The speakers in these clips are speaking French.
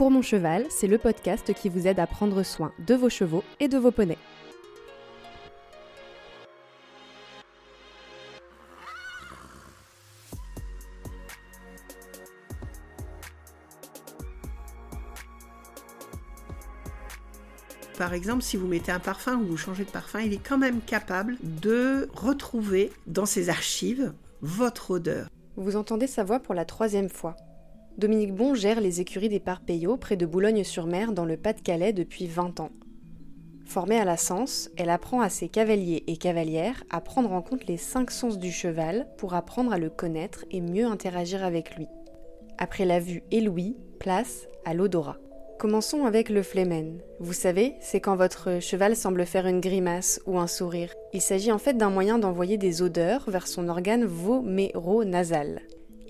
Pour mon cheval, c'est le podcast qui vous aide à prendre soin de vos chevaux et de vos poneys. par exemple, si vous mettez un parfum ou vous changez de parfum, il est quand même capable de retrouver dans ses archives votre odeur. Vous entendez sa voix pour la troisième fois. Dominique Bon gère les écuries des Parpeillots près de Boulogne-sur-Mer dans le Pas-de-Calais depuis 20 ans. Formée à la sens, elle apprend à ses cavaliers et cavalières à prendre en compte les cinq sens du cheval pour apprendre à le connaître et mieux interagir avec lui. Après la vue et l'ouïe, place à l'odorat. Commençons avec le flemen. Vous savez, c'est quand votre cheval semble faire une grimace ou un sourire. Il s'agit en fait d'un moyen d'envoyer des odeurs vers son organe voméro-nasal.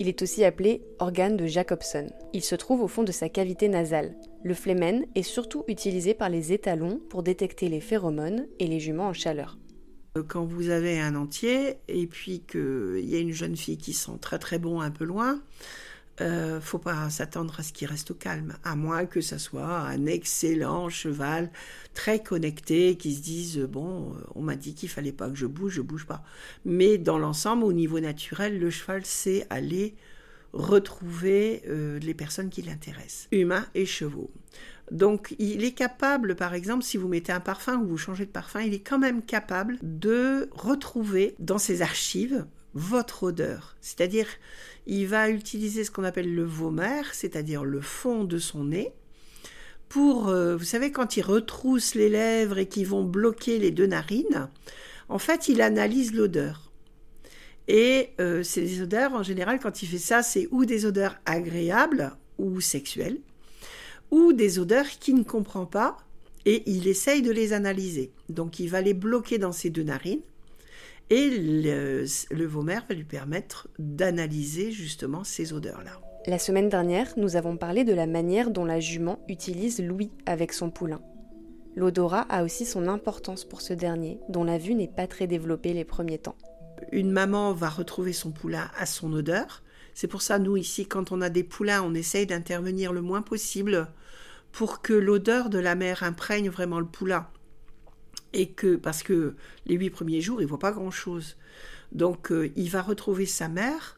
Il est aussi appelé organe de Jacobson. Il se trouve au fond de sa cavité nasale. Le flemen est surtout utilisé par les étalons pour détecter les phéromones et les juments en chaleur. Quand vous avez un entier et puis qu'il y a une jeune fille qui sent très très bon un peu loin, euh, faut pas s'attendre à ce qu'il reste au calme, à moins que ça soit un excellent cheval très connecté qui se dise bon, euh, on m'a dit qu'il fallait pas que je bouge, je bouge pas. Mais dans l'ensemble, au niveau naturel, le cheval sait aller retrouver euh, les personnes qui l'intéressent, humains et chevaux. Donc il est capable, par exemple, si vous mettez un parfum ou vous changez de parfum, il est quand même capable de retrouver dans ses archives votre odeur. C'est-à-dire, il va utiliser ce qu'on appelle le vomère, c'est-à-dire le fond de son nez, pour, euh, vous savez, quand il retrousse les lèvres et qu'ils vont bloquer les deux narines, en fait, il analyse l'odeur. Et euh, ces odeurs, en général, quand il fait ça, c'est ou des odeurs agréables ou sexuelles, ou des odeurs qu'il ne comprend pas, et il essaye de les analyser. Donc il va les bloquer dans ses deux narines, et le, le va lui permettre d'analyser justement ces odeurs-là. La semaine dernière, nous avons parlé de la manière dont la jument utilise l'ouïe avec son poulain. L'odorat a aussi son importance pour ce dernier, dont la vue n'est pas très développée les premiers temps. Une maman va retrouver son poulain à son odeur. C'est pour ça, nous, ici, quand on a des poulains, on essaye d'intervenir le moins possible pour que l'odeur de la mère imprègne vraiment le poulain et que parce que les huit premiers jours, il voit pas grand-chose. Donc, euh, il va retrouver sa mère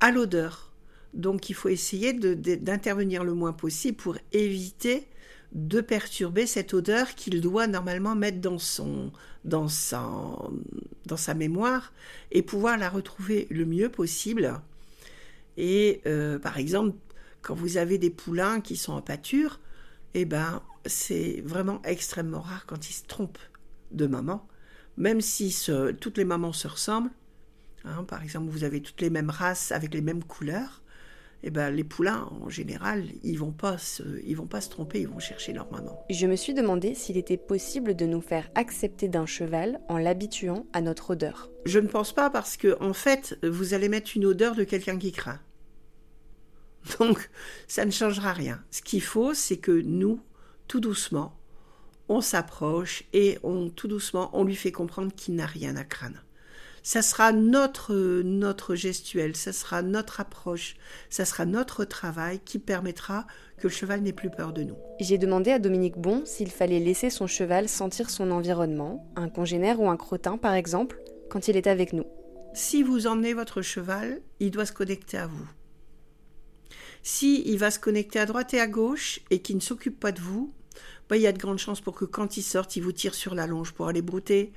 à l'odeur. Donc, il faut essayer d'intervenir le moins possible pour éviter de perturber cette odeur qu'il doit normalement mettre dans son dans sa, dans sa mémoire et pouvoir la retrouver le mieux possible. Et euh, par exemple, quand vous avez des poulains qui sont en pâture, eh ben c'est vraiment extrêmement rare quand ils se trompent de maman, même si toutes les mamans se ressemblent, hein, par exemple vous avez toutes les mêmes races avec les mêmes couleurs, eh ben, les poulains, en général, ils vont pas se, ils vont pas se tromper, ils vont chercher leur maman. Je me suis demandé s'il était possible de nous faire accepter d'un cheval en l'habituant à notre odeur. Je ne pense pas parce que, en fait, vous allez mettre une odeur de quelqu'un qui craint. Donc, ça ne changera rien. Ce qu'il faut, c'est que nous, tout doucement, on s'approche et on tout doucement on lui fait comprendre qu'il n'a rien à craindre. Ça sera notre notre gestuelle, ça sera notre approche, ça sera notre travail qui permettra que le cheval n'ait plus peur de nous. J'ai demandé à Dominique Bon s'il fallait laisser son cheval sentir son environnement, un congénère ou un crottin par exemple, quand il est avec nous. Si vous emmenez votre cheval, il doit se connecter à vous. Si il va se connecter à droite et à gauche et qu'il ne s'occupe pas de vous, bah, il y a de grandes chances pour que quand il sortent, il vous tire sur la longe pour aller brouter.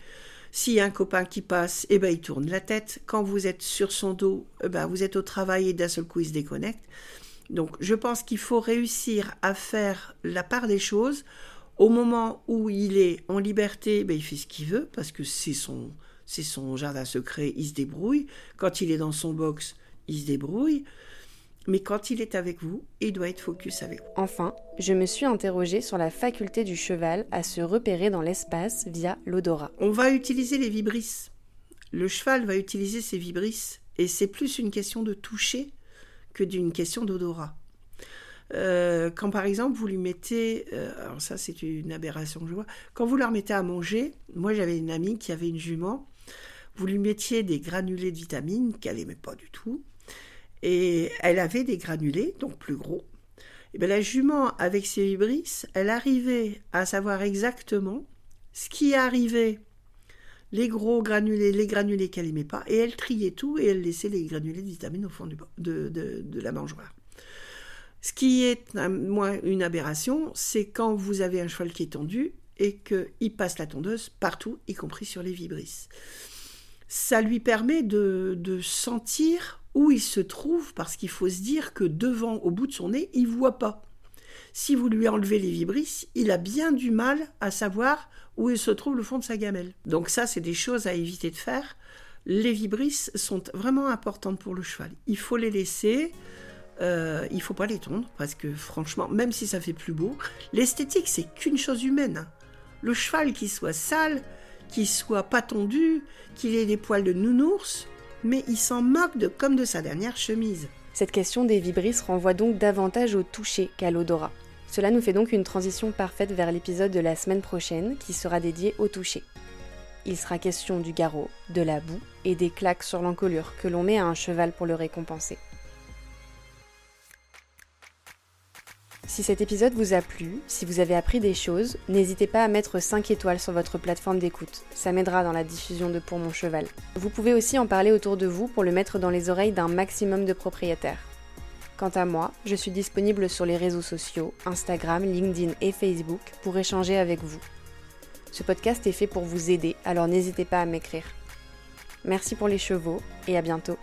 S'il y a un copain qui passe, eh ben, il tourne la tête. Quand vous êtes sur son dos, eh ben, vous êtes au travail et d'un seul coup, il se déconnecte. Donc, je pense qu'il faut réussir à faire la part des choses. Au moment où il est en liberté, ben, il fait ce qu'il veut parce que c'est son, c'est son jardin secret, il se débrouille. Quand il est dans son box, il se débrouille. Mais quand il est avec vous, il doit être focus avec vous. Enfin, je me suis interrogée sur la faculté du cheval à se repérer dans l'espace via l'odorat. On va utiliser les vibrisses. Le cheval va utiliser ses vibrisses et c'est plus une question de toucher que d'une question d'odorat. Euh, quand par exemple vous lui mettez, euh, alors ça c'est une aberration que je vois, quand vous leur mettez à manger, moi j'avais une amie qui avait une jument, vous lui mettiez des granulés de vitamines qu'elle aimait pas du tout, et elle avait des granulés, donc plus gros. Et bien la jument, avec ses vibrisses, elle arrivait à savoir exactement ce qui arrivait, les gros granulés, les granulés qu'elle n'aimait pas, et elle triait tout et elle laissait les granulés de vitamines au fond de, la mangeoire. Ce qui est, moi, une aberration, c'est quand vous avez un cheval qui est tendu et qu'il passe la tondeuse partout, y compris sur les vibrisses. Ça lui permet de, de sentir où il se trouve, parce qu'il faut se dire que devant, au bout de son nez, il voit pas. Si vous lui enlevez les vibrisses, il a bien du mal à savoir où il se trouve le fond de sa gamelle. Donc ça, c'est des choses à éviter de faire. Les vibrisses sont vraiment importantes pour le cheval. Il faut les laisser. Euh, il faut pas les tondre parce que franchement, même si ça fait plus beau, l'esthétique c'est qu'une chose humaine. Le cheval qui soit sale, qui soit pas tondu, qu'il ait des poils de nounours, mais il s'en moque de, comme de sa dernière chemise. Cette question des vibrisses renvoie donc davantage au toucher qu'à l'odorat. Cela nous fait donc une transition parfaite vers l'épisode de la semaine prochaine qui sera dédié au toucher. Il sera question du garrot, de la boue et des claques sur l'encolure que l'on met à un cheval pour le récompenser. Si cet épisode vous a plu, si vous avez appris des choses, n'hésitez pas à mettre 5 étoiles sur votre plateforme d'écoute. Ça m'aidera dans la diffusion de Pour mon cheval. Vous pouvez aussi en parler autour de vous pour le mettre dans les oreilles d'un maximum de propriétaires. Quant à moi, je suis disponible sur les réseaux sociaux, Instagram, LinkedIn et Facebook pour échanger avec vous. Ce podcast est fait pour vous aider, alors n'hésitez pas à m'écrire. Merci pour les chevaux et à bientôt.